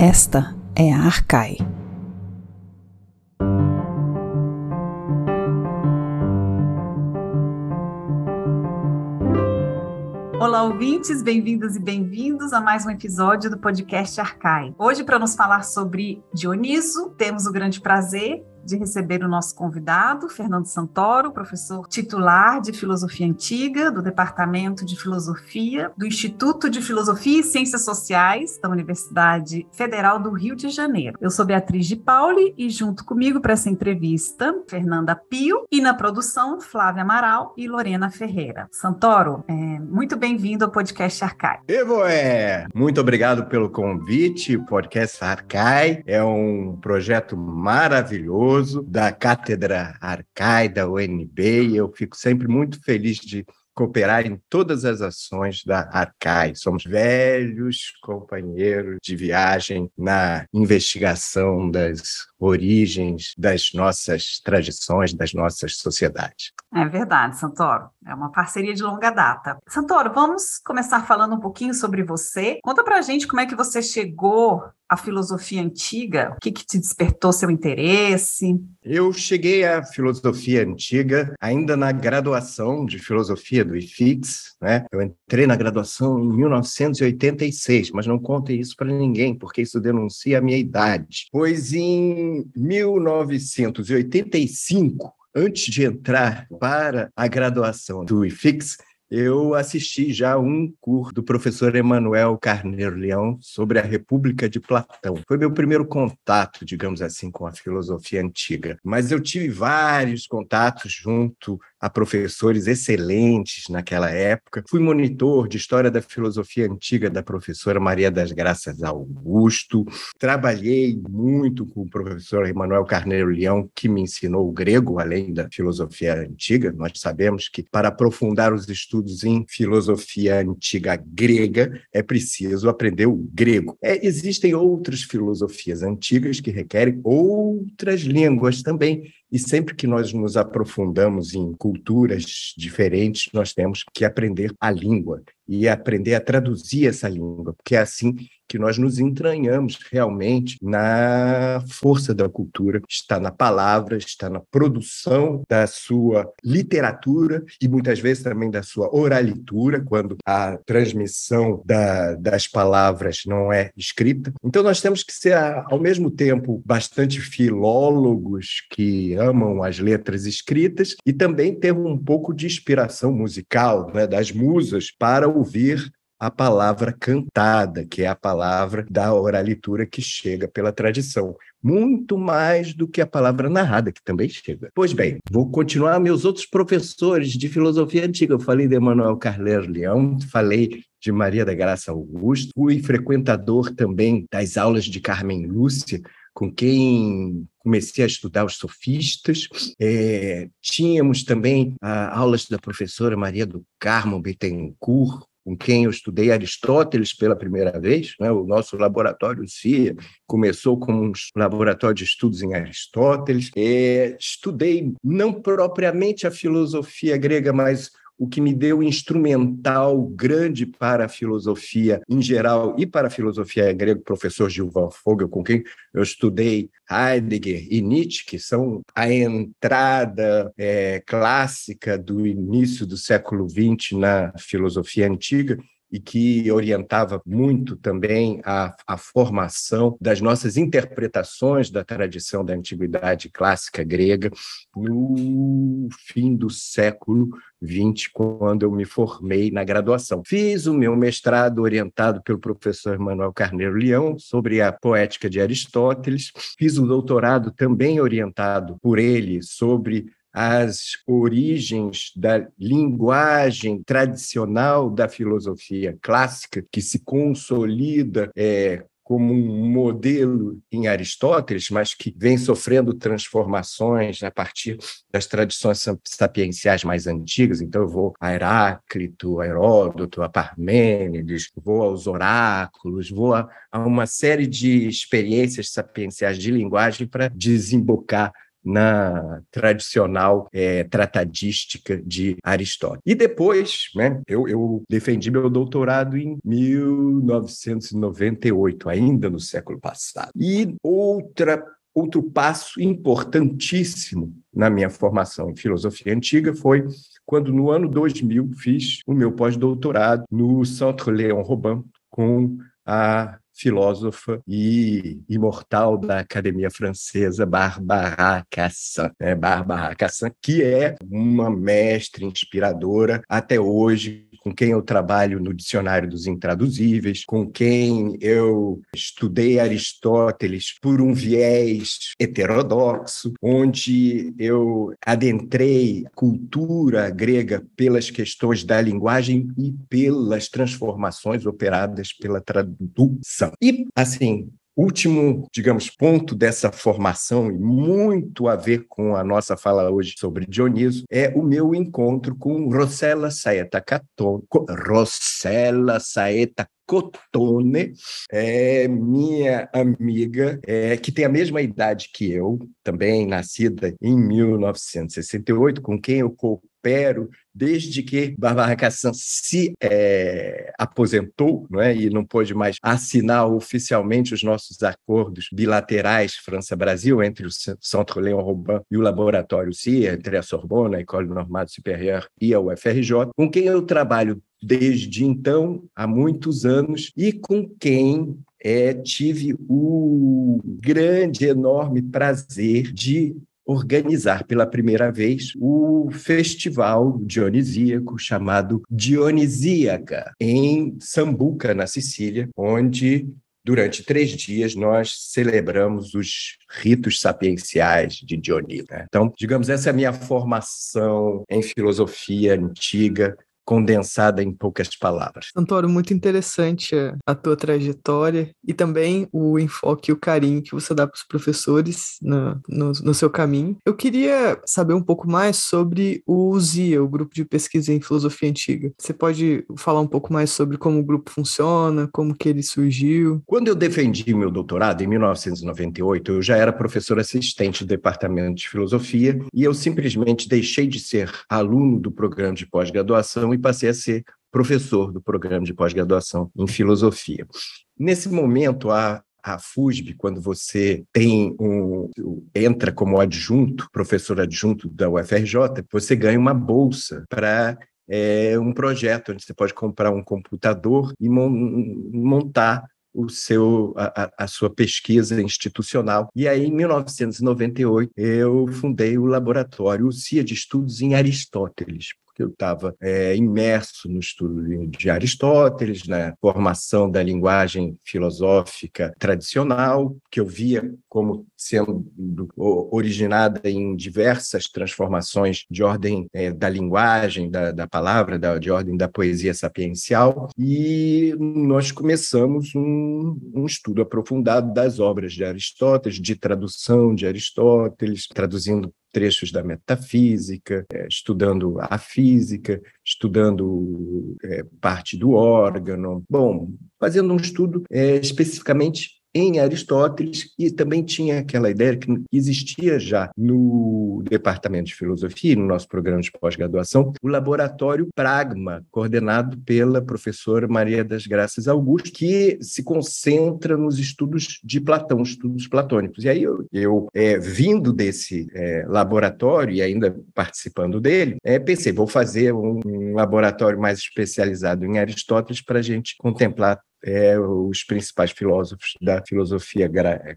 Esta é a Arcai. Olá, ouvintes, bem-vindas e bem-vindos a mais um episódio do podcast Arcai. Hoje, para nos falar sobre Dioniso, temos o grande prazer de receber o nosso convidado, Fernando Santoro, professor titular de Filosofia Antiga do Departamento de Filosofia do Instituto de Filosofia e Ciências Sociais da Universidade Federal do Rio de Janeiro. Eu sou Beatriz de Pauli e junto comigo para essa entrevista, Fernanda Pio e na produção, Flávia Amaral e Lorena Ferreira. Santoro, é, muito bem-vindo ao podcast Arcai. Evo é! Muito obrigado pelo convite. O podcast Arcai é um projeto maravilhoso da Cátedra Arcai, da UNB, e eu fico sempre muito feliz de cooperar em todas as ações da Arcai. Somos velhos companheiros de viagem na investigação das origens das nossas tradições, das nossas sociedades. É verdade, Santoro. É uma parceria de longa data. Santoro, vamos começar falando um pouquinho sobre você. Conta pra gente como é que você chegou à filosofia antiga, o que, que te despertou seu interesse? Eu cheguei à filosofia antiga ainda na graduação de filosofia do IFIX, né? Eu entrei na graduação em 1986, mas não contem isso para ninguém, porque isso denuncia a minha idade. Pois em 1985, antes de entrar para a graduação do IFIX, eu assisti já um curso do professor Emanuel Carneiro Leão sobre a República de Platão. Foi meu primeiro contato, digamos assim, com a filosofia antiga. Mas eu tive vários contatos junto a professores excelentes naquela época. Fui monitor de História da Filosofia Antiga da professora Maria das Graças Augusto. Trabalhei muito com o professor Emanuel Carneiro Leão, que me ensinou o grego, além da filosofia antiga. Nós sabemos que para aprofundar os estudos em filosofia antiga grega, é preciso aprender o grego. É, existem outras filosofias antigas que requerem outras línguas também e sempre que nós nos aprofundamos em culturas diferentes, nós temos que aprender a língua e aprender a traduzir essa língua, porque é assim que nós nos entranhamos realmente na força da cultura, está na palavra, está na produção da sua literatura e muitas vezes também da sua oralitura, quando a transmissão da, das palavras não é escrita. Então nós temos que ser, ao mesmo tempo, bastante filólogos que amam as letras escritas e também ter um pouco de inspiração musical, né, das musas, para ouvir a palavra cantada, que é a palavra da oralitura que chega pela tradição. Muito mais do que a palavra narrada, que também chega. Pois bem, vou continuar meus outros professores de filosofia antiga. Eu falei de Emmanuel Carler Leão, falei de Maria da Graça Augusto, fui frequentador também das aulas de Carmen Lúcia, com quem comecei a estudar os sofistas. É, tínhamos também ah, aulas da professora Maria do Carmo Bittencourt, com quem eu estudei Aristóteles pela primeira vez. Né? O nosso laboratório CIA começou como um laboratório de estudos em Aristóteles. É, estudei não propriamente a filosofia grega, mas o que me deu instrumental grande para a filosofia em geral e para a filosofia grega, o professor Gilvan Fogel, com quem eu estudei Heidegger e Nietzsche, que são a entrada é, clássica do início do século XX na filosofia antiga e que orientava muito também a, a formação das nossas interpretações da tradição da antiguidade clássica grega no fim do século XX, quando eu me formei na graduação. Fiz o meu mestrado orientado pelo professor Manuel Carneiro Leão sobre a poética de Aristóteles. Fiz o doutorado também orientado por ele sobre as origens da linguagem tradicional da filosofia clássica, que se consolida é, como um modelo em Aristóteles, mas que vem sofrendo transformações a partir das tradições sapienciais mais antigas. Então, eu vou a Heráclito, a Heródoto, a Parmênides, vou aos oráculos, vou a, a uma série de experiências sapienciais de linguagem para desembocar na tradicional é, tratadística de Aristóteles. E depois, né, eu, eu defendi meu doutorado em 1998, ainda no século passado. E outra Outro passo importantíssimo na minha formação em filosofia antiga foi quando, no ano 2000, fiz o meu pós-doutorado no Centre Léon Robin com a filósofa e imortal da Academia Francesa, Barbara Cassin. Né? Barbara Cassin, que é uma mestre inspiradora até hoje com quem eu trabalho no Dicionário dos Intraduzíveis, com quem eu estudei Aristóteles por um viés heterodoxo, onde eu adentrei cultura grega pelas questões da linguagem e pelas transformações operadas pela tradução. E, assim, último, digamos, ponto dessa formação, e muito a ver com a nossa fala hoje sobre Dioniso, é o meu encontro com Rossella Saeta Catone, Rossella Saeta Cotone, é minha amiga, é, que tem a mesma idade que eu, também nascida em 1968, com quem eu coopero desde que Barbara Cassan se é, aposentou não é, e não pôde mais assinar oficialmente os nossos acordos bilaterais França-Brasil entre o Centro Léon Robin e o Laboratório CIA, entre a Sorbonne, a École Normale Supérieure e a UFRJ, com quem eu trabalho desde então, há muitos anos, e com quem é, tive o grande, enorme prazer de organizar pela primeira vez o festival dionisíaco chamado Dionisíaca, em Sambuca, na Sicília, onde durante três dias nós celebramos os ritos sapienciais de Dioniso. Né? Então, digamos, essa é a minha formação em filosofia antiga, condensada em poucas palavras. Antônio, muito interessante a tua trajetória e também o enfoque e o carinho que você dá para os professores no, no, no, seu caminho. Eu queria saber um pouco mais sobre o ZIA, o Grupo de Pesquisa em Filosofia Antiga. Você pode falar um pouco mais sobre como o grupo funciona, como que ele surgiu? Quando eu defendi meu doutorado, em 1998, eu já era professor assistente do Departamento de Filosofia e eu simplesmente deixei de ser aluno do programa de pós-graduação e passei a ser professor do programa de pós-graduação em filosofia. Nesse momento, a a FUSB, quando você tem um entra como adjunto, professor adjunto da UFRJ, você ganha uma bolsa para é, um projeto onde você pode comprar um computador e montar o seu, a, a, sua pesquisa institucional. E aí, em 1998, eu fundei o laboratório CIA de Estudos em Aristóteles, que eu estava é, imerso no estudo de Aristóteles, na formação da linguagem filosófica tradicional, que eu via como sendo originada em diversas transformações de ordem é, da linguagem, da, da palavra, da, de ordem da poesia sapiencial, e nós começamos um, um estudo aprofundado das obras de Aristóteles, de tradução de Aristóteles, traduzindo trechos da metafísica, é, estudando a física, estudando é, parte do órgão. Bom, fazendo um estudo é, especificamente em Aristóteles e também tinha aquela ideia que existia já no departamento de filosofia, no nosso programa de pós-graduação, o laboratório Pragma, coordenado pela professora Maria das Graças Augusto, que se concentra nos estudos de Platão, estudos platônicos. E aí eu, eu é, vindo desse é, laboratório e ainda participando dele, é, pensei, vou fazer um, um laboratório mais especializado em Aristóteles para a gente contemplar é, os principais filósofos da filosofia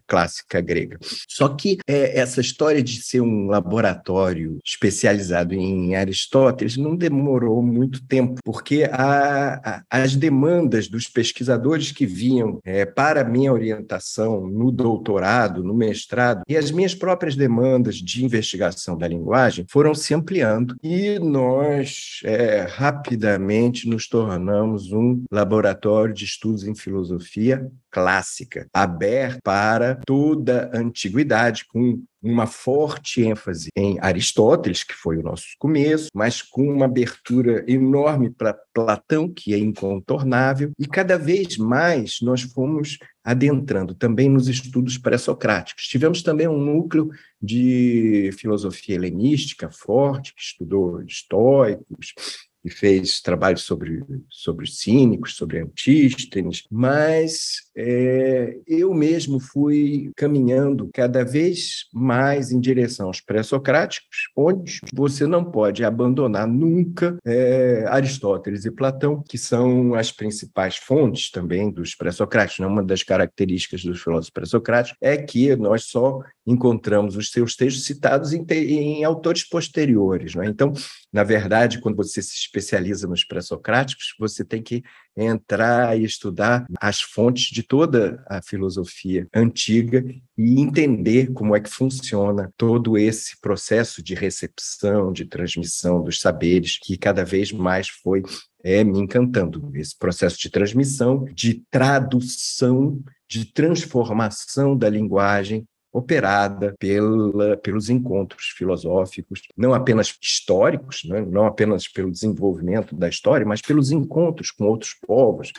clássica grega. Só que é, essa história de ser um laboratório especializado em Aristóteles não demorou muito tempo, porque a, a, as demandas dos pesquisadores que vinham é, para a minha orientação no doutorado, no mestrado, e as minhas próprias demandas de investigação da linguagem foram se ampliando e nós é, rapidamente nos tornamos um laboratório de estudo estudos em filosofia clássica, aberta para toda a antiguidade, com uma forte ênfase em Aristóteles, que foi o nosso começo, mas com uma abertura enorme para Platão, que é incontornável, e cada vez mais nós fomos adentrando também nos estudos pré-socráticos. Tivemos também um núcleo de filosofia helenística forte, que estudou estoicos, e fez trabalhos sobre, sobre os cínicos, sobre Antístenes, mas é, eu mesmo fui caminhando cada vez mais em direção aos pré-socráticos, onde você não pode abandonar nunca é, Aristóteles e Platão, que são as principais fontes também dos pré-socráticos. Né? Uma das características dos filósofos pré-socráticos é que nós só encontramos os seus textos citados em, em autores posteriores. Né? Então, na verdade, quando você se especializa nos pré-socráticos, você tem que entrar e estudar as fontes de toda a filosofia antiga e entender como é que funciona todo esse processo de recepção, de transmissão dos saberes, que cada vez mais foi é, me encantando. Esse processo de transmissão, de tradução, de transformação da linguagem operada pela, pelos encontros filosóficos, não apenas históricos, né? não apenas pelo desenvolvimento da história, mas pelos encontros com outros povos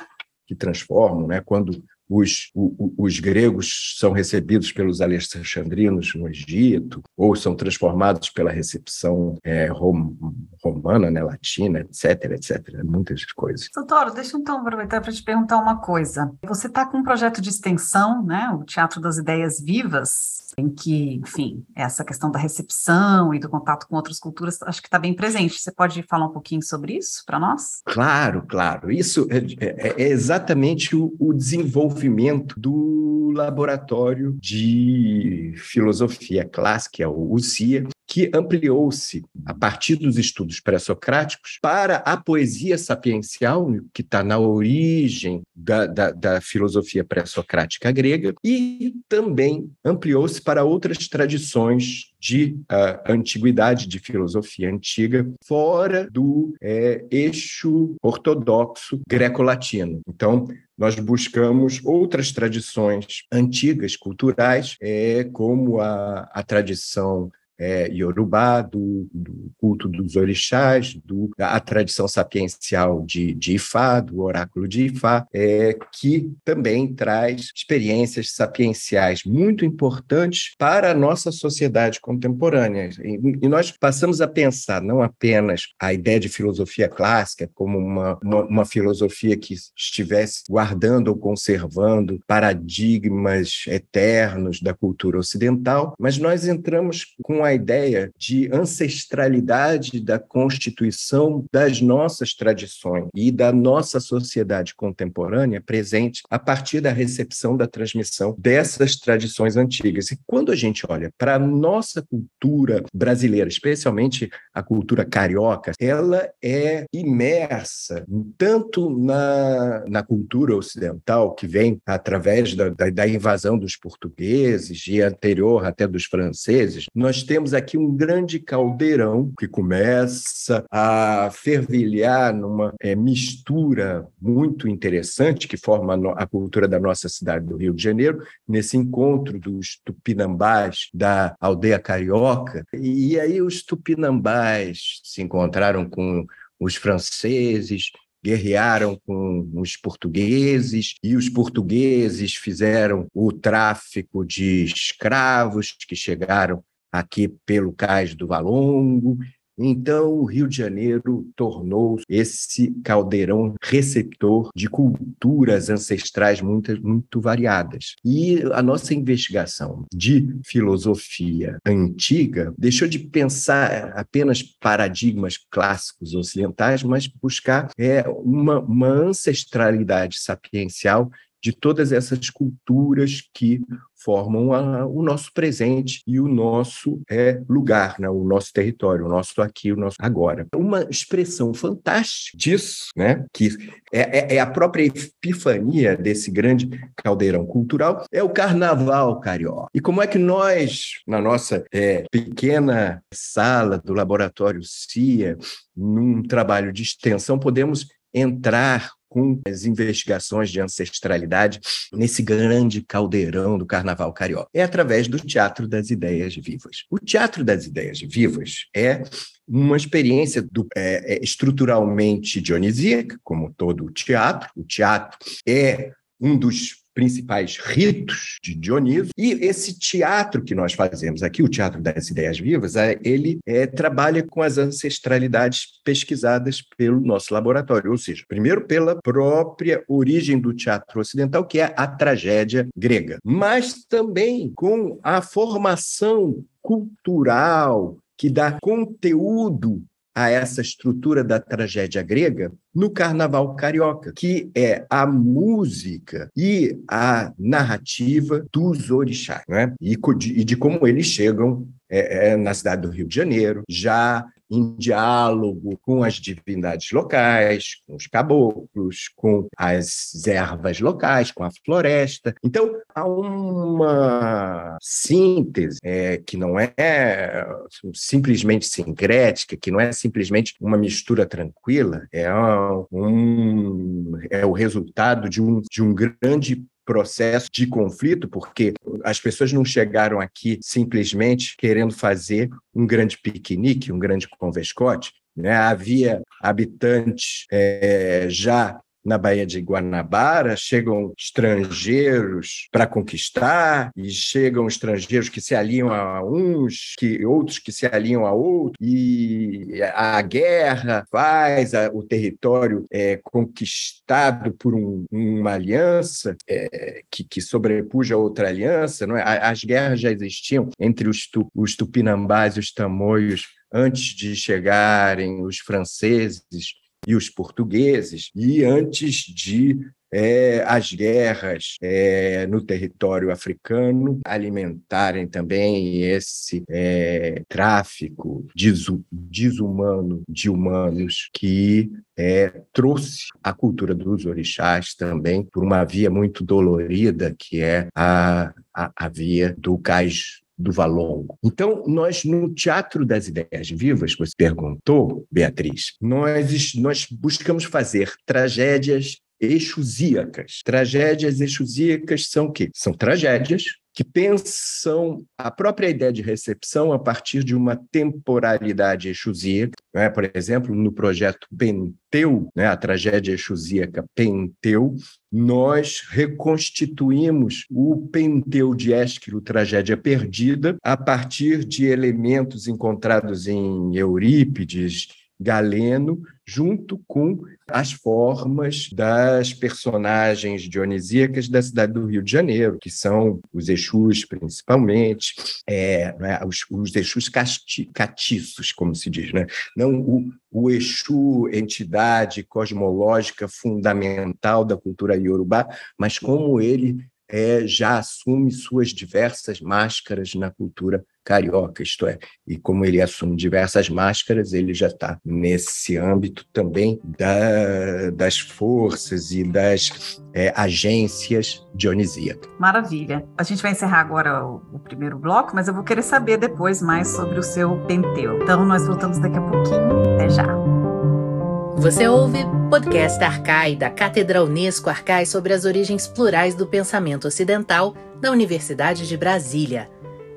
que transformam, né? quando os, os gregos são recebidos pelos alexandrinos no Egito, ou são transformados pela recepção é, rom, romana, né, latina, etc, etc. Muitas coisas. Santoro, deixa eu então aproveitar para te perguntar uma coisa. Você está com um projeto de extensão, né, o Teatro das Ideias Vivas, em que, enfim, essa questão da recepção e do contato com outras culturas, acho que está bem presente. Você pode falar um pouquinho sobre isso para nós? Claro, claro. Isso é, é, é exatamente o, o desenvolvimento do laboratório de filosofia clássica, o CIA, que ampliou-se a partir dos estudos pré-socráticos para a poesia sapiencial, que está na origem da, da, da filosofia pré-socrática grega, e também ampliou-se para outras tradições de uh, antiguidade, de filosofia antiga, fora do é, eixo ortodoxo greco-latino. Então, nós buscamos outras tradições antigas, culturais, é, como a, a tradição é, Yorubá, do, do, culto dos orixás, do, a tradição sapiencial de, de Ifá, do oráculo de Ifá, é, que também traz experiências sapienciais muito importantes para a nossa sociedade contemporânea. E, e nós passamos a pensar não apenas a ideia de filosofia clássica como uma, uma, uma filosofia que estivesse guardando ou conservando paradigmas eternos da cultura ocidental, mas nós entramos com a ideia de ancestralidade da constituição das nossas tradições e da nossa sociedade contemporânea presente a partir da recepção da transmissão dessas tradições antigas. E quando a gente olha para a nossa cultura brasileira, especialmente a cultura carioca, ela é imersa tanto na, na cultura ocidental, que vem através da, da, da invasão dos portugueses e anterior até dos franceses, nós temos aqui um grande caldeirão que começa a fervilhar numa é, mistura muito interessante que forma a cultura da nossa cidade do Rio de Janeiro, nesse encontro dos tupinambás da aldeia carioca. E aí os tupinambás se encontraram com os franceses, guerrearam com os portugueses e os portugueses fizeram o tráfico de escravos que chegaram aqui pelo cais do Valongo. Então, o Rio de Janeiro tornou esse caldeirão receptor de culturas ancestrais muito, muito variadas. E a nossa investigação de filosofia antiga deixou de pensar apenas paradigmas clássicos ocidentais, mas buscar é, uma, uma ancestralidade sapiencial de todas essas culturas que formam a, o nosso presente e o nosso é, lugar, né? o nosso território, o nosso aqui, o nosso agora. Uma expressão fantástica disso, né? que é, é, é a própria epifania desse grande caldeirão cultural, é o carnaval carioca. E como é que nós, na nossa é, pequena sala do laboratório CIA, num trabalho de extensão, podemos entrar com as investigações de ancestralidade nesse grande caldeirão do carnaval carioca. É através do Teatro das Ideias Vivas. O Teatro das Ideias Vivas é uma experiência do, é, é, estruturalmente dionisíaca, como todo o teatro. O teatro é um dos principais ritos de Dioniso. E esse teatro que nós fazemos aqui, o Teatro das Ideias Vivas, é, ele é, trabalha com as ancestralidades pesquisadas pelo nosso laboratório, ou seja, primeiro pela própria origem do teatro ocidental, que é a tragédia grega, mas também com a formação cultural que dá conteúdo a essa estrutura da tragédia grega no carnaval carioca, que é a música e a narrativa dos orixás, né? e, de, como eles chegam é, é, na cidade do Rio de Janeiro, já em diálogo com as divindades locais, com os caboclos, com as ervas locais, com a floresta. Então, há uma síntese é, que não é simplesmente sincrética, que não é simplesmente uma mistura tranquila, é, um, é o resultado de um, de um grande processo de conflito, porque as pessoas não chegaram aqui simplesmente querendo fazer um grande piquenique, um grande convescote. Né? Havia habitantes é, já na Baía de Guanabara, chegam estrangeiros para conquistar, e chegam estrangeiros que se aliam a uns, que outros que se aliam a outros, e a guerra faz a, o território é, conquistado por um, uma aliança é, que, que sobrepuja outra aliança. Não é? As guerras já existiam entre os, tu, os tupinambás e os tamoios antes de chegarem os franceses e os portugueses, e antes de é, as guerras é, no território africano alimentarem também esse é, tráfico desumano de humanos que é, trouxe a cultura dos orixás também por uma via muito dolorida, que é a, a, a via do cais do Valongo. Então, nós, no Teatro das Ideias Vivas, você perguntou, Beatriz, nós, nós buscamos fazer tragédias exusíacas. Tragédias exusíacas são o quê? São tragédias que pensam a própria ideia de recepção a partir de uma temporalidade exusíaca. Né? Por exemplo, no projeto Penteu, né? a tragédia exusíaca Penteu, nós reconstituímos o Penteu de Ésquilo, Tragédia Perdida, a partir de elementos encontrados em Eurípides, Galeno, junto com as formas das personagens dionisíacas da cidade do Rio de Janeiro, que são os Exus, principalmente, é, né, os, os Exus casti, catiços, como se diz, né? não o, o Exu, entidade cosmológica fundamental da cultura iorubá, mas como ele é, já assume suas diversas máscaras na cultura carioca, isto é, e como ele assume diversas máscaras, ele já está nesse âmbito também da, das forças e das é, agências dionisíacas. Maravilha. A gente vai encerrar agora o, o, primeiro bloco, mas eu vou querer saber depois mais sobre o seu penteu. Então, nós voltamos daqui a pouquinho. Até já. Você ouve podcast Arcai, da Cátedra Unesco Arcai sobre as origens plurais do pensamento ocidental da Universidade de Brasília.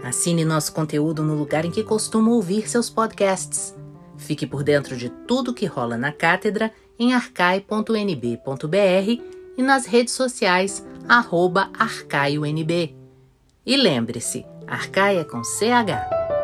Assine nosso conteúdo no lugar em que costuma ouvir seus podcasts. Fique por dentro de tudo que rola na cátedra em arcai.nb.br e nas redes sociais arroba arcaionb. E lembre-se, Arcai é com CH.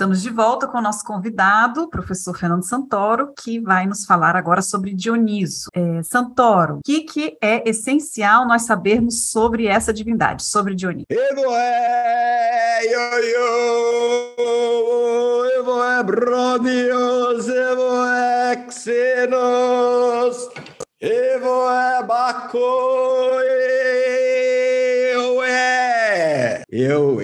Estamos de volta com o nosso convidado, professor Fernando Santoro, que vai nos falar agora sobre Dioniso. É, Santoro, o que, que é essencial nós sabermos sobre essa divindade, sobre Dioniso? Evoé, ioiô, evoé, brodios, evoé, xenos, evoé, bacoi, eu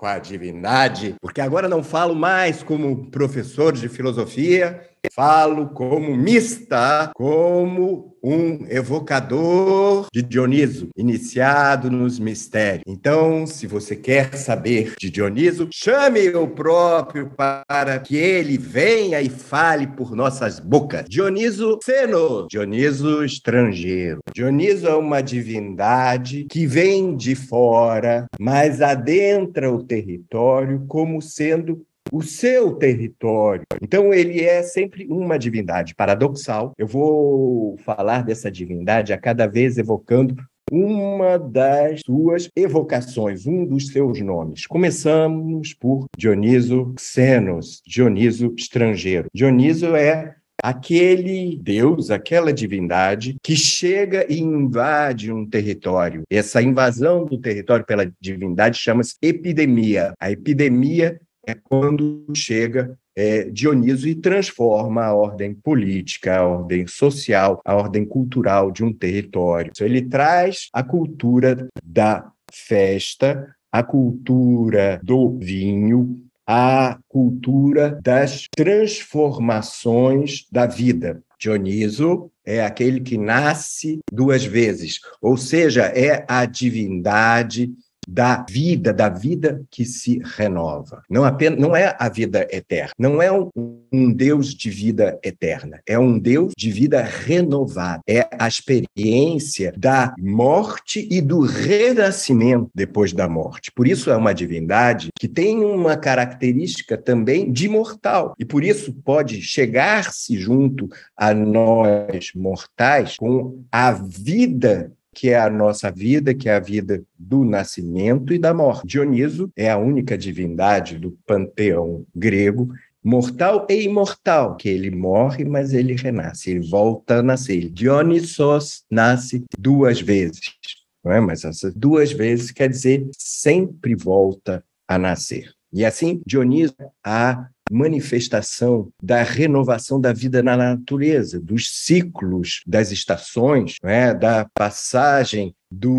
evoco a divindade, porque agora não falo mais como professor de filosofia, falo como mista, como um evocador de Dioniso, iniciado nos mistérios. Então, se você quer saber de Dioniso, chame o próprio para que ele venha e fale por nossas bocas. Dioniso Seno, Dioniso estrangeiro. Dioniso é uma divindade que vem de fora, mas adentra o território como sendo o seu território. Então, ele é sempre uma divindade paradoxal. Eu vou falar dessa divindade a cada vez evocando uma das suas evocações, um dos seus nomes. Começamos por Dioniso Xenos, Dioniso estrangeiro. Dioniso é aquele Deus, aquela divindade que chega e invade um território. Essa invasão do território pela divindade chama-se epidemia. A epidemia é quando chega é, Dioniso e transforma a ordem política, a ordem social, a ordem cultural de um território. Então, ele traz a cultura da festa, a cultura do vinho, a cultura das transformações da vida. Dioniso é aquele que nasce duas vezes, ou seja, é a divindade da vida, da vida que se renova. Não apenas, não é a vida eterna, não é um, um Deus de vida eterna, é um Deus de vida renovada. É a experiência da morte e do renascimento depois da morte. Por isso é uma divindade que tem uma característica também de mortal e por isso pode chegar-se junto a nós mortais com a vida que é a nossa vida, que é a vida do nascimento e da morte. Dioniso é a única divindade do panteão grego mortal e imortal, que ele morre, mas ele renasce, ele volta a nascer. Dionisos nasce duas vezes, não é? Mas essas duas vezes quer dizer sempre volta a nascer. E assim, Dioniso, a manifestação da renovação da vida na natureza, dos ciclos das estações, é? da passagem do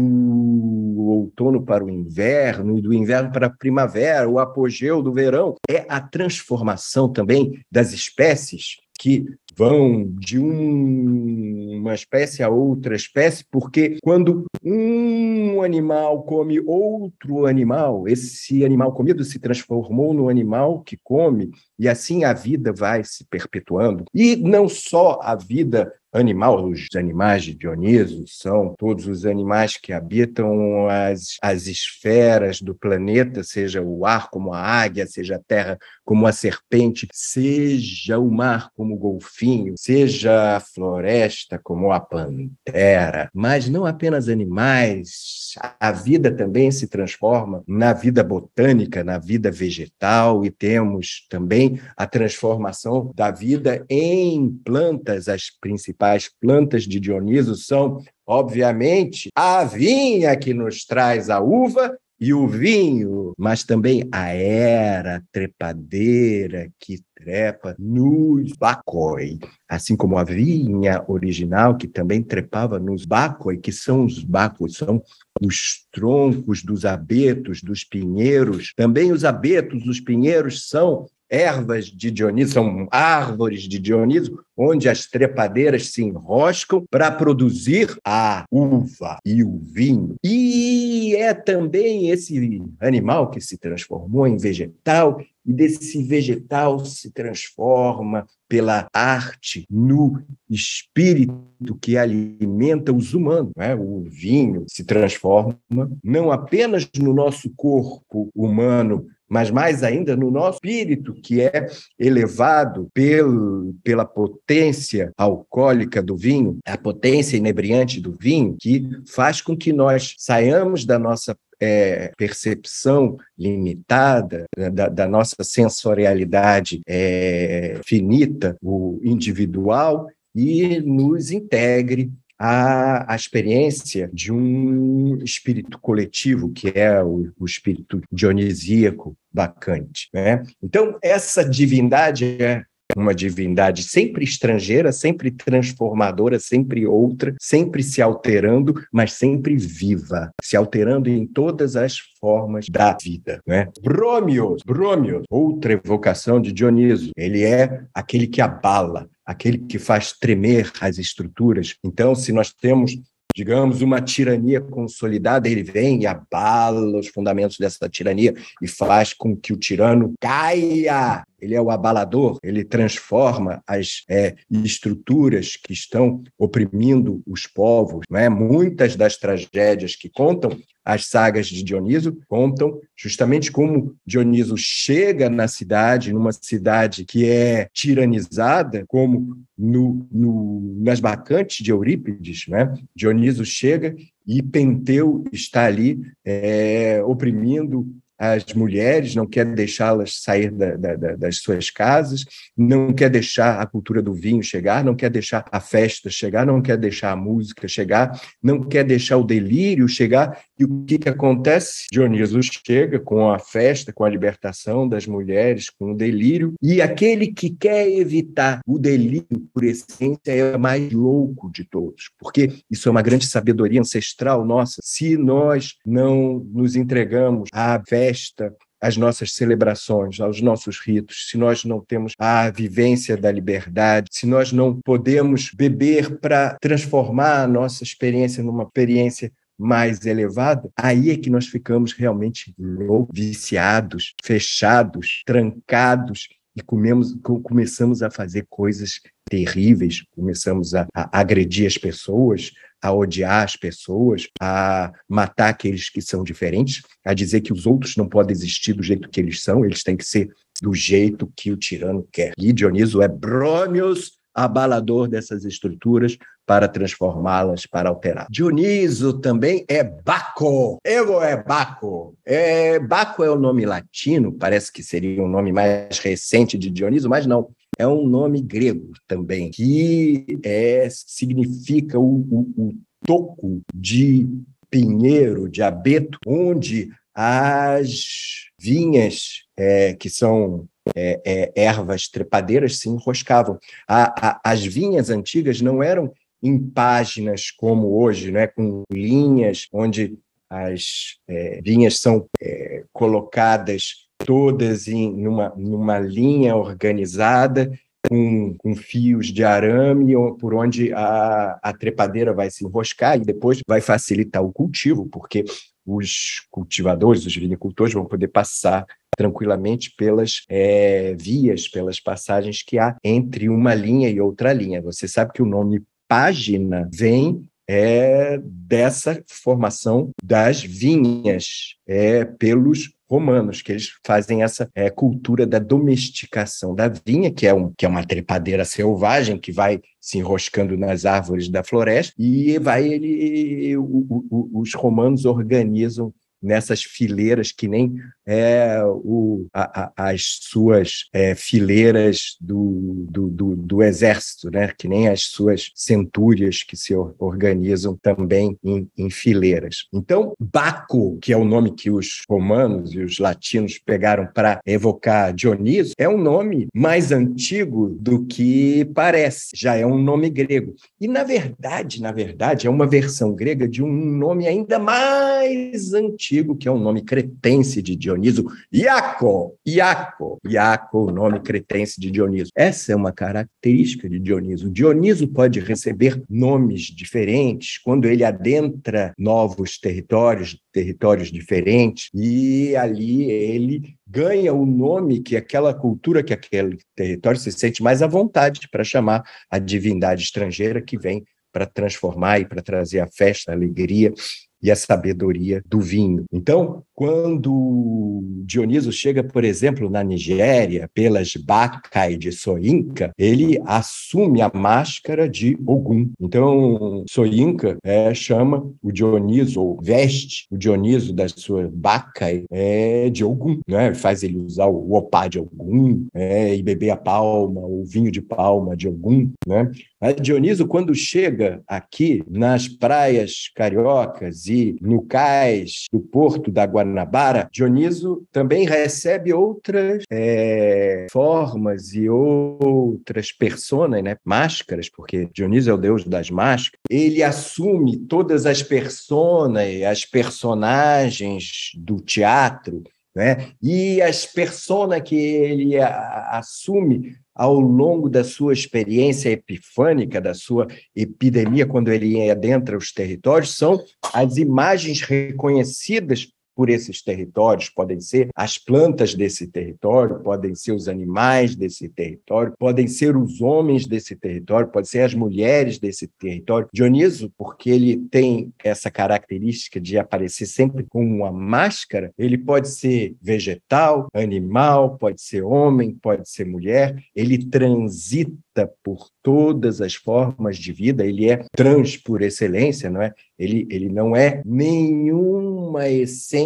outono para o inverno e do inverno para a primavera, o apogeu do verão, é a transformação também das espécies que vão de um, uma espécie a outra espécie, porque quando um animal come outro animal, esse animal comido se transformou no animal que come, e assim a vida vai se perpetuando. E não só a vida animal, os animais de Dioniso são todos os animais que habitam as, as esferas do planeta, seja o ar como a águia, seja a terra como a serpente, seja o mar como o golfinho, seja a floresta como a pantera, mas não apenas animais, a vida também se transforma na vida botânica, na vida vegetal e temos também a transformação da vida em plantas, as principais principais plantas de Dioniso são, obviamente, a vinha que nos traz a uva e o vinho, mas também a era trepadeira que trepa nos bacoi, assim como a vinha original que também trepava nos bacoi, que são os bacoi, são os troncos dos abetos, dos pinheiros. Também os abetos, os pinheiros são ervas de Dioniso, são árvores de Dioniso, onde as trepadeiras se enroscam para produzir a uva e o vinho. E é também esse animal que se transformou em vegetal e desse vegetal se transforma pela arte no espírito que alimenta os humanos. Né? O vinho se transforma não apenas no nosso corpo humano, mas mais ainda no nosso espírito, que é elevado pela potência alcoólica do vinho, a potência inebriante do vinho, que faz com que nós saiamos da nossa é, percepção limitada, né, da, da nossa sensorialidade é, finita, o individual, e nos integre a, a experiência de um espírito coletivo, que é o, o espírito dionisíaco bacante. Né? Então, essa divindade é uma divindade sempre estrangeira, sempre transformadora, sempre outra, sempre se alterando, mas sempre viva, se alterando em todas as formas da vida. Né? Bromios, Bromios, outra evocação de Dioniso, ele é aquele que abala, aquele que faz tremer as estruturas. Então, se nós temos digamos, uma tirania consolidada, ele vem e abala os fundamentos dessa tirania e faz com que o tirano caia. Ele é o abalador, ele transforma as é, estruturas que estão oprimindo os povos. Não é? Muitas das tragédias que contam as sagas de Dioniso contam justamente como Dioniso chega na cidade, numa cidade que é tiranizada, como no, no, nas bacantes de Eurípides. Né? Dioniso chega e Penteu está ali é, oprimindo as mulheres, não quer deixá-las sair da, da, das suas casas, não quer deixar a cultura do vinho chegar, não quer deixar a festa chegar, não quer deixar a música chegar, não quer deixar o delírio chegar. E o que, que acontece? Dioniso chega com a festa, com a libertação das mulheres, com o delírio, e aquele que quer evitar o delírio, por essência, é o mais louco de todos, porque isso é uma grande sabedoria ancestral nossa. Se nós não nos entregamos à festa, às nossas celebrações, aos nossos ritos, se nós não temos a vivência da liberdade, se nós não podemos beber para transformar a nossa experiência numa experiência mais elevada, aí é que nós ficamos realmente loucos, viciados, fechados, trancados e comemos, começamos a fazer coisas terríveis, começamos a, a agredir as pessoas, a odiar as pessoas, a matar aqueles que são diferentes, a dizer que os outros não podem existir do jeito que eles são, eles têm que ser do jeito que o tirano quer. E Dioniso é Brômios, abalador dessas estruturas para transformá-las, para alterar. Dioniso também é Baco. Eu é Baco. É, Baco é o nome latino, parece que seria um nome mais recente de Dioniso, mas não é um nome grego também, que é, significa o, o, o toco de pinheiro, de abeto, onde as vinhas, é, que são é, é, ervas trepadeiras, se enroscavam. A, a, as vinhas antigas não eram em páginas como hoje, né, com linhas onde as é, vinhas são é, colocadas todas em numa, numa linha organizada, com, com fios de arame, por onde a, a trepadeira vai se enroscar e depois vai facilitar o cultivo, porque os cultivadores, os vinicultores vão poder passar tranquilamente pelas é, vias, pelas passagens que há entre uma linha e outra linha. Você sabe que o nome página vem é, dessa formação das vinhas é, pelos romanos, que eles fazem essa é, cultura da domesticação da vinha, que é, um, que é uma trepadeira selvagem que vai se enroscando nas árvores da floresta, e vai ele, o, o, os romanos organizam nessas fileiras que nem é, o, a, a, as suas é, fileiras do, do, do, do, exército, né? que nem as suas centúrias que se organizam também em, em fileiras. Então, Baco, que é o nome que os romanos e os latinos pegaram para evocar Dioniso, é um nome mais antigo do que parece, já é um nome grego. E, na verdade, na verdade, é uma versão grega de um nome ainda mais antigo antigo, que é um nome cretense de Dioniso, Iaco, Iaco, Iaco, o nome cretense de Dioniso. Essa é uma característica de Dioniso. Dioniso pode receber nomes diferentes quando ele adentra novos territórios, territórios diferentes, e ali ele ganha o nome que aquela cultura, que aquele território se sente mais à vontade para chamar a divindade estrangeira que vem para transformar e para trazer a festa, a alegria e a sabedoria do vinho. Então, quando Dioniso chega, por exemplo, na Nigéria, pelas Bacai de Soinca, ele assume a máscara de Ogum. Então, Soinca é, chama o Dioniso, ou veste o Dioniso da sua Bacai é, de Ogum, né? faz ele usar o opá de Ogum é, e beber a palma, o vinho de palma de Ogum. Né? A Dioniso, quando chega aqui nas praias cariocas e no cais do porto da Guanabara, Dioniso também recebe outras é, formas e outras personas, né? máscaras, porque Dioniso é o deus das máscaras. Ele assume todas as personas, as personagens do teatro, né? E as personas que ele assume ao longo da sua experiência epifânica, da sua epidemia, quando ele adentra os territórios, são as imagens reconhecidas por esses territórios, podem ser as plantas desse território, podem ser os animais desse território, podem ser os homens desse território, podem ser as mulheres desse território. Dioniso, porque ele tem essa característica de aparecer sempre com uma máscara, ele pode ser vegetal, animal, pode ser homem, pode ser mulher, ele transita por todas as formas de vida, ele é trans por excelência, não é? Ele, ele não é nenhuma essência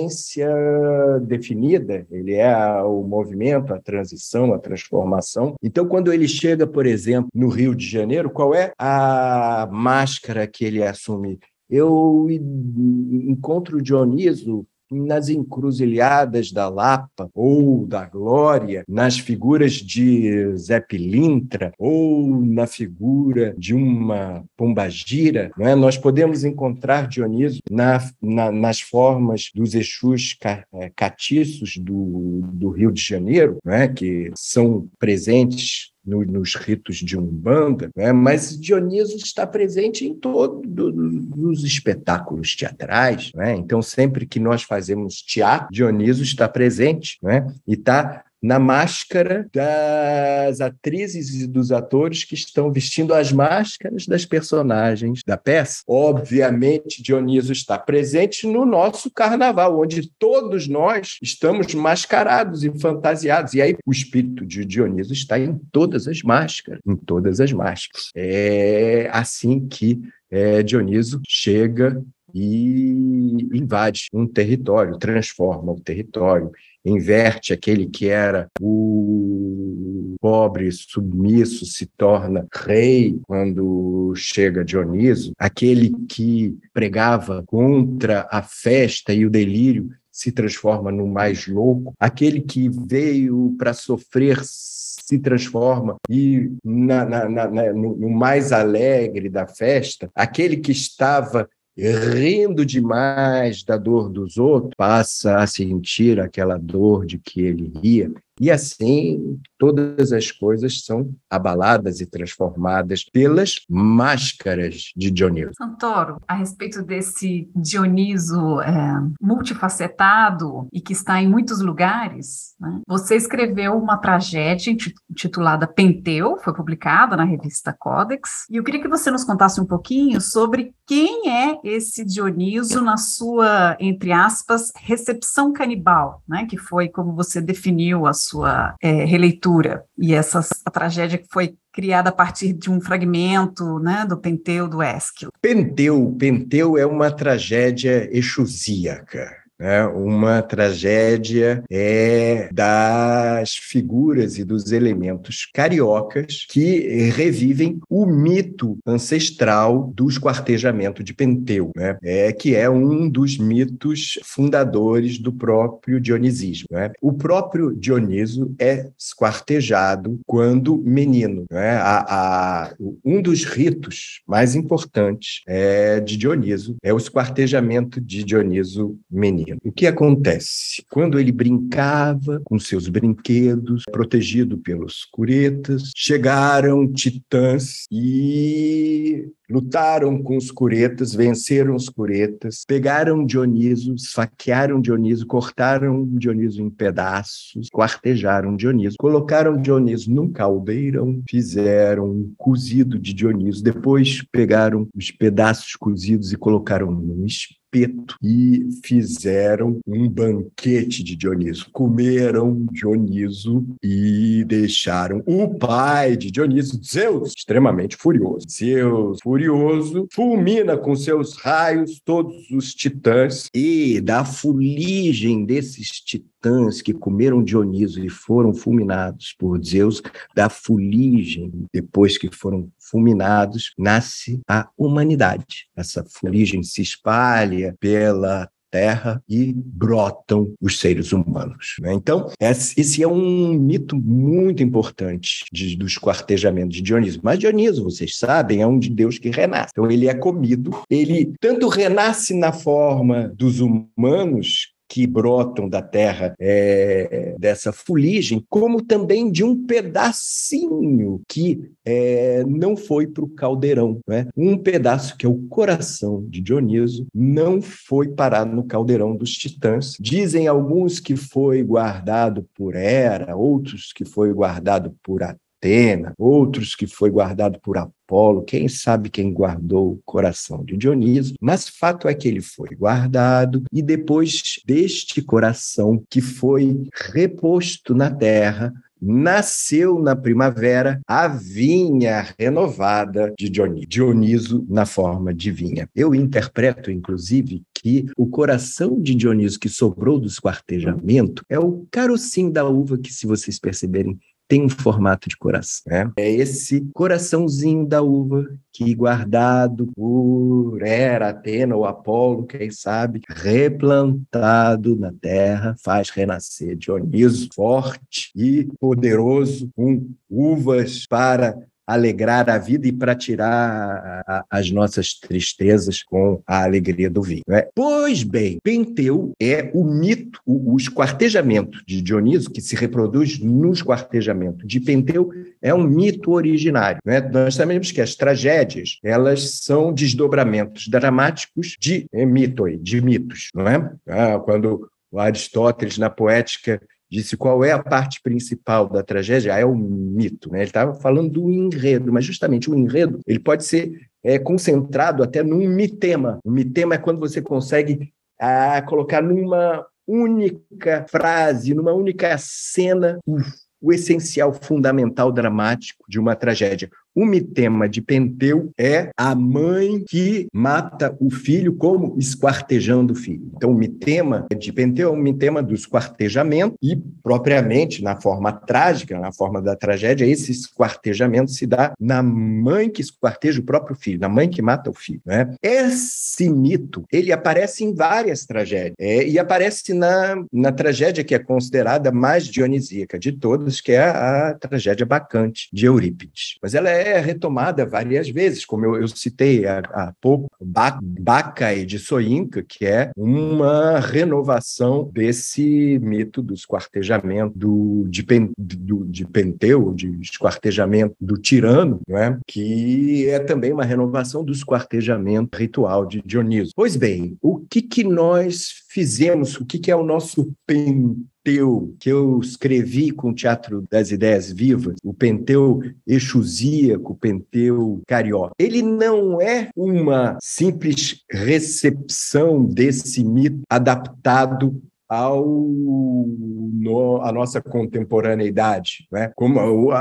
definida, ele é o movimento, a transição, a transformação. Então, quando ele chega, por exemplo, no Rio de Janeiro, qual é a máscara que ele assume? Eu encontro Dioniso nas encruzilhadas da Lapa ou da Glória, nas figuras de Zé Pilintra ou na figura de uma pombagira, não é? nós podemos encontrar Dioniso na, na, nas formas dos Exus é, catiços do, do Rio de Janeiro, não é? que são presentes no, nos ritos de Umbanda, né? mas Dioniso está presente em todos os espetáculos teatrais. Né? Então, sempre que nós fazemos teatro, Dioniso está presente né? e está na máscara das atrizes e dos atores que estão vestindo as máscaras das personagens da peça. Obviamente, Dioniso está presente no nosso carnaval, onde todos nós estamos mascarados e fantasiados. E aí o espírito de Dioniso está em todas as máscaras, em todas as máscaras. É assim que é, Dioniso chega e invade um território, transforma o território, inverte aquele que era o pobre submisso se torna rei quando chega Dioniso, aquele que pregava contra a festa e o delírio se transforma no mais louco, aquele que veio para sofrer se transforma e na, na, na, no, no mais alegre da festa, aquele que estava rindo demais da dor dos outros, passa a sentir aquela dor de que ele ria. E assim, todas as coisas são abaladas e transformadas pelas máscaras de Dioniso. Santoro, a respeito desse Dioniso é, multifacetado e que está em muitos lugares, né? você escreveu uma tragédia intitulada Penteu, foi publicada na revista Codex, e eu queria que você nos contasse um pouquinho sobre quem é esse Dioniso na sua, entre aspas, recepção canibal, né? que foi como você definiu a sua é, releitura e essa tragédia que foi criada a partir de um fragmento né, do Penteu do Ésquilo. Penteu, Penteu é uma tragédia exusíaca né? uma tragédia é das figuras e dos elementos cariocas que revivem o mito ancestral do esquartejamento de Penteu, né? é, que é um dos mitos fundadores do próprio dionisismo. Né? O próprio Dioniso é esquartejado quando menino. Né? A, a, um dos ritos mais importantes é, de Dioniso é o esquartejamento de Dioniso menino. O que acontece? Quando ele brincava com seus brinquedos, protegido pelos curetas, chegaram titãs e lutaram com os curetas, venceram os curetas, pegaram Dioniso, esfaquearam Dioniso, cortaram Dioniso em pedaços, quartejaram Dioniso, colocaram Dioniso num caldeirão, fizeram um cozido de Dioniso, depois pegaram os pedaços cozidos e colocaram num espeto e fizeram um banquete de Dioniso. Comeram Dioniso e deixaram o pai de Dionísio, Zeus, extremamente furioso. Zeus, furioso, fulmina com seus raios todos os titãs e da fuligem desses titãs que comeram Dioniso e foram fulminados por Zeus, da fuligem, depois que foram fulminados, nasce a humanidade. Essa fuligem se espalha pela Terra e brotam os seres humanos. Né? Então, esse é um mito muito importante de, do esquartejamento de Dioniso. Mas Dioniso, vocês sabem, é um de Deus que renasce. Então, ele é comido, ele tanto renasce na forma dos humanos, que brotam da terra é, dessa fuligem, como também de um pedacinho que é, não foi para o caldeirão. Né? Um pedaço que é o coração de Dioniso não foi parar no caldeirão dos titãs. Dizem alguns que foi guardado por Hera, outros que foi guardado por Atena, outros que foi guardado por Apolo, quem sabe quem guardou o coração de Dioniso, mas fato é que ele foi guardado e depois deste coração que foi reposto na terra, nasceu na primavera a vinha renovada de Dioniso, Dioniso na forma de vinha. Eu interpreto, inclusive, que o coração de Dioniso que sobrou do esquartejamento é o carocinho da uva que, se vocês perceberem, tem um formato de coração. Né? É esse coraçãozinho da uva que, guardado por Hera, Atena ou Apolo, quem sabe, replantado na terra, faz renascer Dioniso forte e poderoso, com uvas para alegrar a vida e para tirar a, as nossas tristezas com a alegria do vinho. Né? Pois bem, Penteu é o mito, o, o esquartejamento de Dioniso, que se reproduz no esquartejamento de Penteu, é um mito originário. Né? Nós sabemos que as tragédias elas são desdobramentos dramáticos de é, mito, de mitos. Não é? Ah, quando Aristóteles, na poética, disse qual é a parte principal da tragédia, ah, é o mito. Né? Ele estava falando do enredo, mas justamente o enredo ele pode ser é, concentrado até num mitema. O mitema é quando você consegue ah, colocar numa única frase, numa única cena, o, o essencial, fundamental, dramático de uma tragédia. O mitema de Penteu é a mãe que mata o filho como esquartejando o filho. Então, o mitema de Penteu é um mitema do esquartejamento e, propriamente, na forma trágica, na forma da tragédia, esse esquartejamento se dá na mãe que esquarteja o próprio filho, na mãe que mata o filho. Né? Esse mito, ele aparece em várias tragédias é, e aparece na, na tragédia que é considerada mais dionisíaca de todas, que é a, a tragédia Bacante, de Eurípides. Mas ela é é retomada várias vezes, como eu, eu citei há, há pouco, Bacai de Soinca, que é uma renovação desse mito do esquartejamento do, de, pen, do, de Penteu, de esquartejamento do tirano, é? que é também uma renovação do esquartejamento ritual de Dioniso. Pois bem, o que, que nós fizemos, o que, que é o nosso Penteu? Penteu, que eu escrevi com o Teatro das Ideias Vivas, o Penteu exusíaco, o Penteu carioca. Ele não é uma simples recepção desse mito adaptado ao no, a nossa contemporaneidade, né? Como é,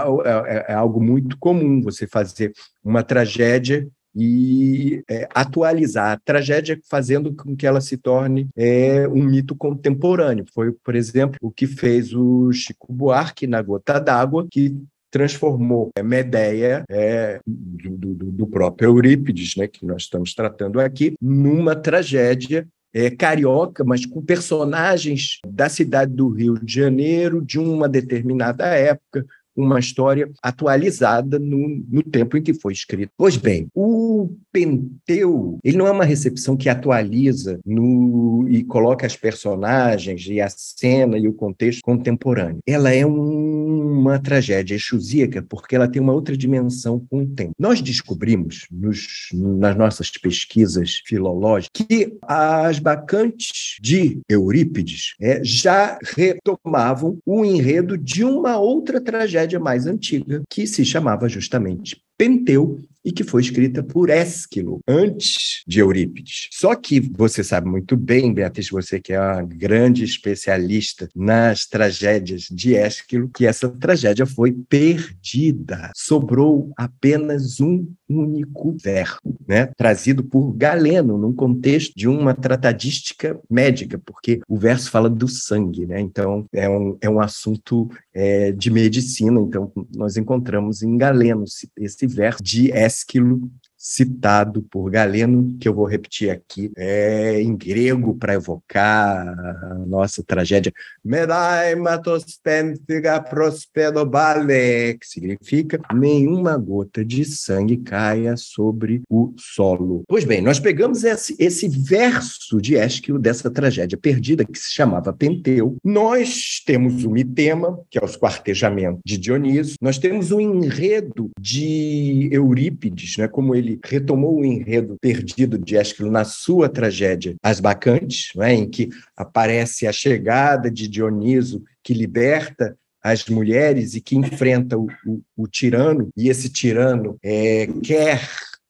é, é algo muito comum você fazer uma tragédia e é, atualizar a tragédia, fazendo com que ela se torne é, um mito contemporâneo. Foi, por exemplo, o que fez o Chico Buarque na Gota d'Água, que transformou a Medeia é, do, do, do, próprio Eurípides, né, que nós estamos tratando aqui, numa tragédia é, carioca, mas com personagens da cidade do Rio de Janeiro, de uma determinada época, uma história atualizada no, no tempo em que foi escrito. Pois bem, o Penteu, ele não é uma recepção que atualiza no, e coloca as personagens e a cena e o contexto contemporâneo. Ela é um, uma tragédia exusíaca porque ela tem uma outra dimensão com o tempo. Nós descobrimos nos, nas nossas pesquisas filológicas que as bacantes de Eurípides é, já retomavam o enredo de uma outra tragédia mais antiga, que se chamava justamente Penteu, e que foi escrita por Ésquilo, antes de Eurípides. Só que você sabe muito bem, Beatriz, você que é uma grande especialista nas tragédias de Ésquilo, que essa tragédia foi perdida. Sobrou apenas um único verbo, né? trazido por Galeno, num contexto de uma tratadística médica, porque o verso fala do sangue, né? então é um, é um assunto é, de medicina, então nós encontramos em Galeno esse verso de Ésquilo esquilo citado por Galeno, que eu vou repetir aqui, é em grego para evocar a nossa tragédia. Que significa nenhuma gota de sangue caia sobre o solo. Pois bem, nós pegamos esse, esse verso de Ésquilo dessa tragédia perdida, que se chamava Penteu. Nós temos o mitema, que é os quartejamentos de Dioniso, nós temos o enredo de Eurípides, né, como ele retomou o enredo perdido de Ésquilo na sua tragédia As Bacantes, né, em que aparece a chegada de Dioniso que liberta as mulheres e que enfrenta o, o, o tirano, e esse tirano é, quer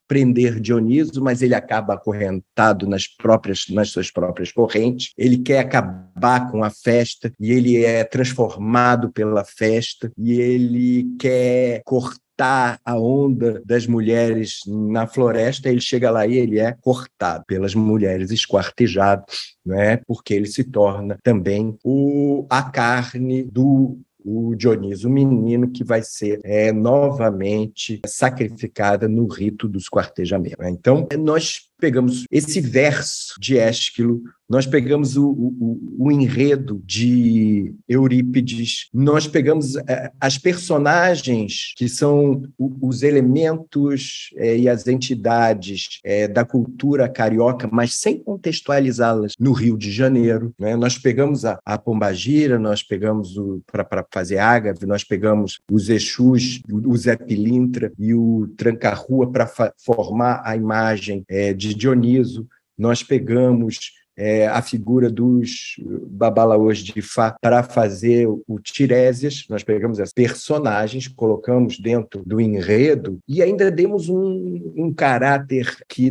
prender Dioniso, mas ele acaba acorrentado nas próprias nas suas próprias correntes. Ele quer acabar com a festa e ele é transformado pela festa e ele quer cortar cortar a onda das mulheres na floresta, ele chega lá e ele é cortado pelas mulheres, esquartejado, né? porque ele se torna também o, a carne do o Dioniso, o menino que vai ser é, novamente sacrificada no rito dos quartejamentos. Então, nós pegamos esse verso de Ésquilo, nós pegamos o, o, o enredo de Eurípides, nós pegamos é, as personagens que são os elementos é, e as entidades é, da cultura carioca, mas sem contextualizá-las no Rio de Janeiro. Né? Nós pegamos a, a Pombagira, nós pegamos para fazer ágave, nós pegamos os Exus, o Zé Pilintra e o Tranca-Rua para formar a imagem é, de Dioniso, nós pegamos é, a figura dos babalaôs de Fá para fazer o Tiresias. Nós pegamos as personagens, colocamos dentro do enredo e ainda demos um, um caráter que,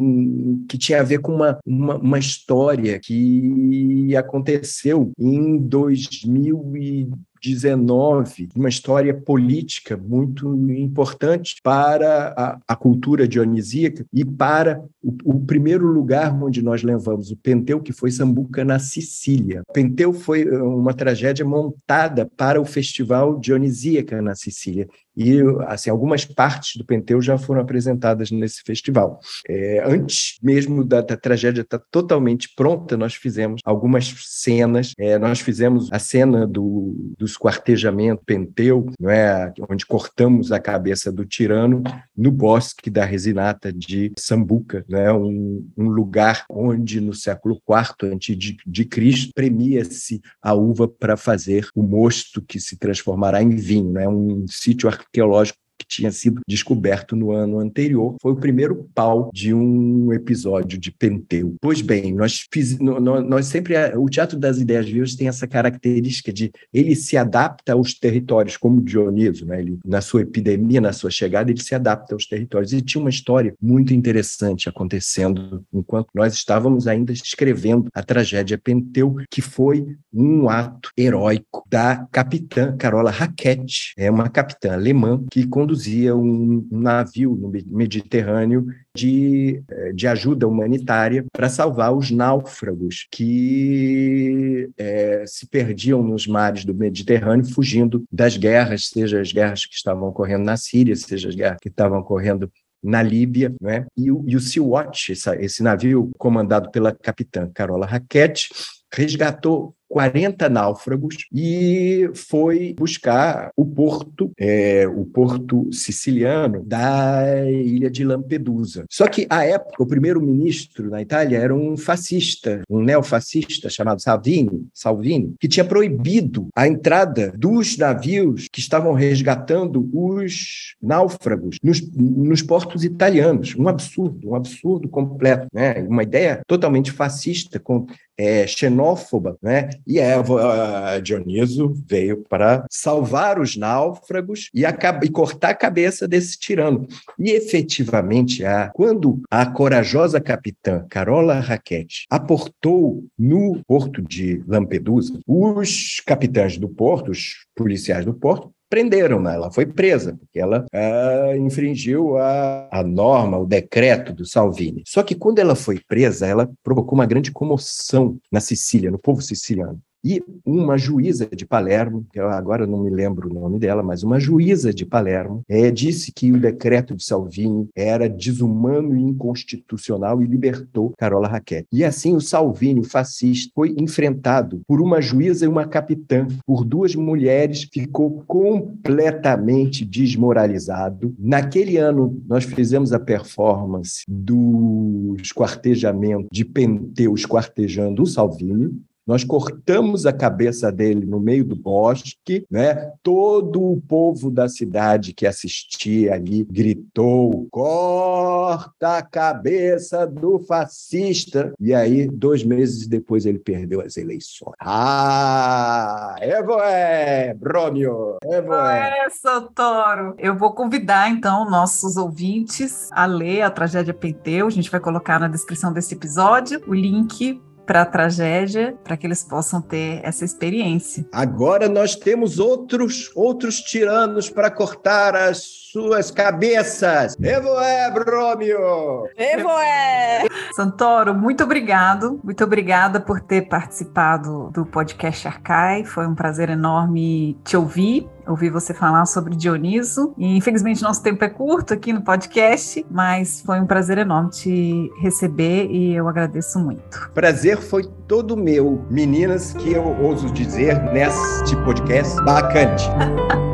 que tinha a ver com uma, uma, uma história que aconteceu em 2000 19, uma história política muito importante para a, a cultura dionisíaca e para o, o, primeiro lugar onde nós levamos o Penteu, que foi Sambuca, na Sicília. Penteu foi eh, uma tragédia montada para o Festival Dionisíaca na Sicília e assim algumas partes do Penteu já foram apresentadas nesse festival. É, antes mesmo da, da tragédia estar tá totalmente pronta, nós fizemos algumas cenas. É, nós fizemos a cena do, do esquartejamento Penteu, não é, onde cortamos a cabeça do tirano no bosque da Resinata de Sambuca, né, um, um lugar onde no século IV antes de, de Cristo premia-se a uva para fazer o mosto que se transformará em vinho, né, um sítio teológico que tinha sido descoberto no ano anterior. Foi o primeiro pau de um episódio de Penteu. Pois bem, nós, fiz, nós, sempre. O Teatro das Ideias Vivas tem essa característica de ele se adapta aos territórios, como Dioniso, né? ele, na sua epidemia, na sua chegada, ele se adapta aos territórios. E tinha uma história muito interessante acontecendo enquanto nós estávamos ainda escrevendo a tragédia Penteu, que foi um ato heróico da capitã Carola Raquette, é uma capitã alemã que conduzia um, navio no Mediterrâneo de, eh, de ajuda humanitária para salvar os náufragos que é, se perdiam nos mares do Mediterrâneo, fugindo das guerras, seja as guerras que estavam ocorrendo na Síria, seja as guerras que estavam ocorrendo na Líbia, né? e, o, e o Sea-Watch, esse navio comandado pela capitã Carola Raquette, resgatou 40 náufragos e foi buscar o porto, é, o porto siciliano da ilha de Lampedusa. Só que, à época, o primeiro-ministro na Itália era um fascista, um neofascista chamado Salvini, Salvini, que tinha proibido a entrada dos navios que estavam resgatando os náufragos nos, nos portos italianos. Um absurdo, um absurdo completo. Né? Uma ideia totalmente fascista, com, é, xenófoba, né? E Eva, Dioniso veio para salvar os náufragos e, e, cortar a cabeça desse tirano. E efetivamente, a, quando a corajosa capitã Carola Raquete aportou no porto de Lampedusa, os capitães do porto, os policiais do porto, prenderam, né? ela foi presa, porque ela uh, infringiu a, a norma, o decreto do Salvini. Só que quando ela foi presa, ela provocou uma grande comoção na Sicília, no povo siciliano. E uma juíza de Palermo, eu agora não me lembro o nome dela, mas uma juíza de Palermo, é, disse que o decreto de Salvini era desumano e inconstitucional e libertou Carola Raquel. E assim o Salvini, o fascista, foi enfrentado por uma juíza e uma capitã, por duas mulheres, ficou completamente desmoralizado. Naquele ano, nós fizemos a performance do esquartejamento de Penteu esquartejando o Salvini, nós cortamos a cabeça dele no meio do bosque, né? Todo o povo da cidade que assistia ali gritou: corta a cabeça do fascista. E aí, dois meses depois, ele perdeu as eleições. Ah, Evoé, Brônio, Evoé. É, Santoro. Eu vou convidar, então, nossos ouvintes a ler a tragédia Penteu. A gente vai colocar na descrição desse episódio o link para a tragédia, para que eles possam ter essa experiência. Agora nós temos outros outros tiranos para cortar as suas cabeças. Evoé, Brômio! Evoé! Santoro, muito obrigado. Muito obrigada por ter participado do podcast Arcai. Foi um prazer enorme te ouvir ouvir você falar sobre Dioniso. E infelizmente nosso tempo é curto aqui no podcast, mas foi um prazer enorme te receber e eu agradeço muito. Prazer foi todo meu, meninas, que eu ouso dizer neste podcast bacante.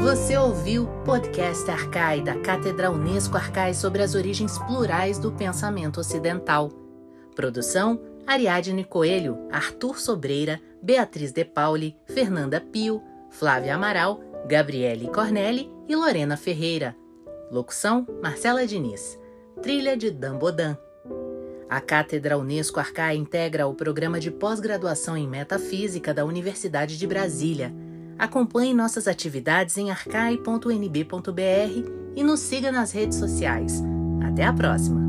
Você ouviu o podcast Arcai da Cátedra Unesco Arcai sobre as origens plurais do pensamento ocidental. Produção Ariadne Coelho, Arthur Sobreira, Beatriz De Pauli, Fernanda Pio, Flávia Amaral, Gabriele Cornelli e Lorena Ferreira. Locução: Marcela Diniz. Trilha de Dan Bodan. A Cátedra Unesco Arcai integra o programa de pós-graduação em Metafísica da Universidade de Brasília. Acompanhe nossas atividades em arcai.nb.br e nos siga nas redes sociais. Até a próxima!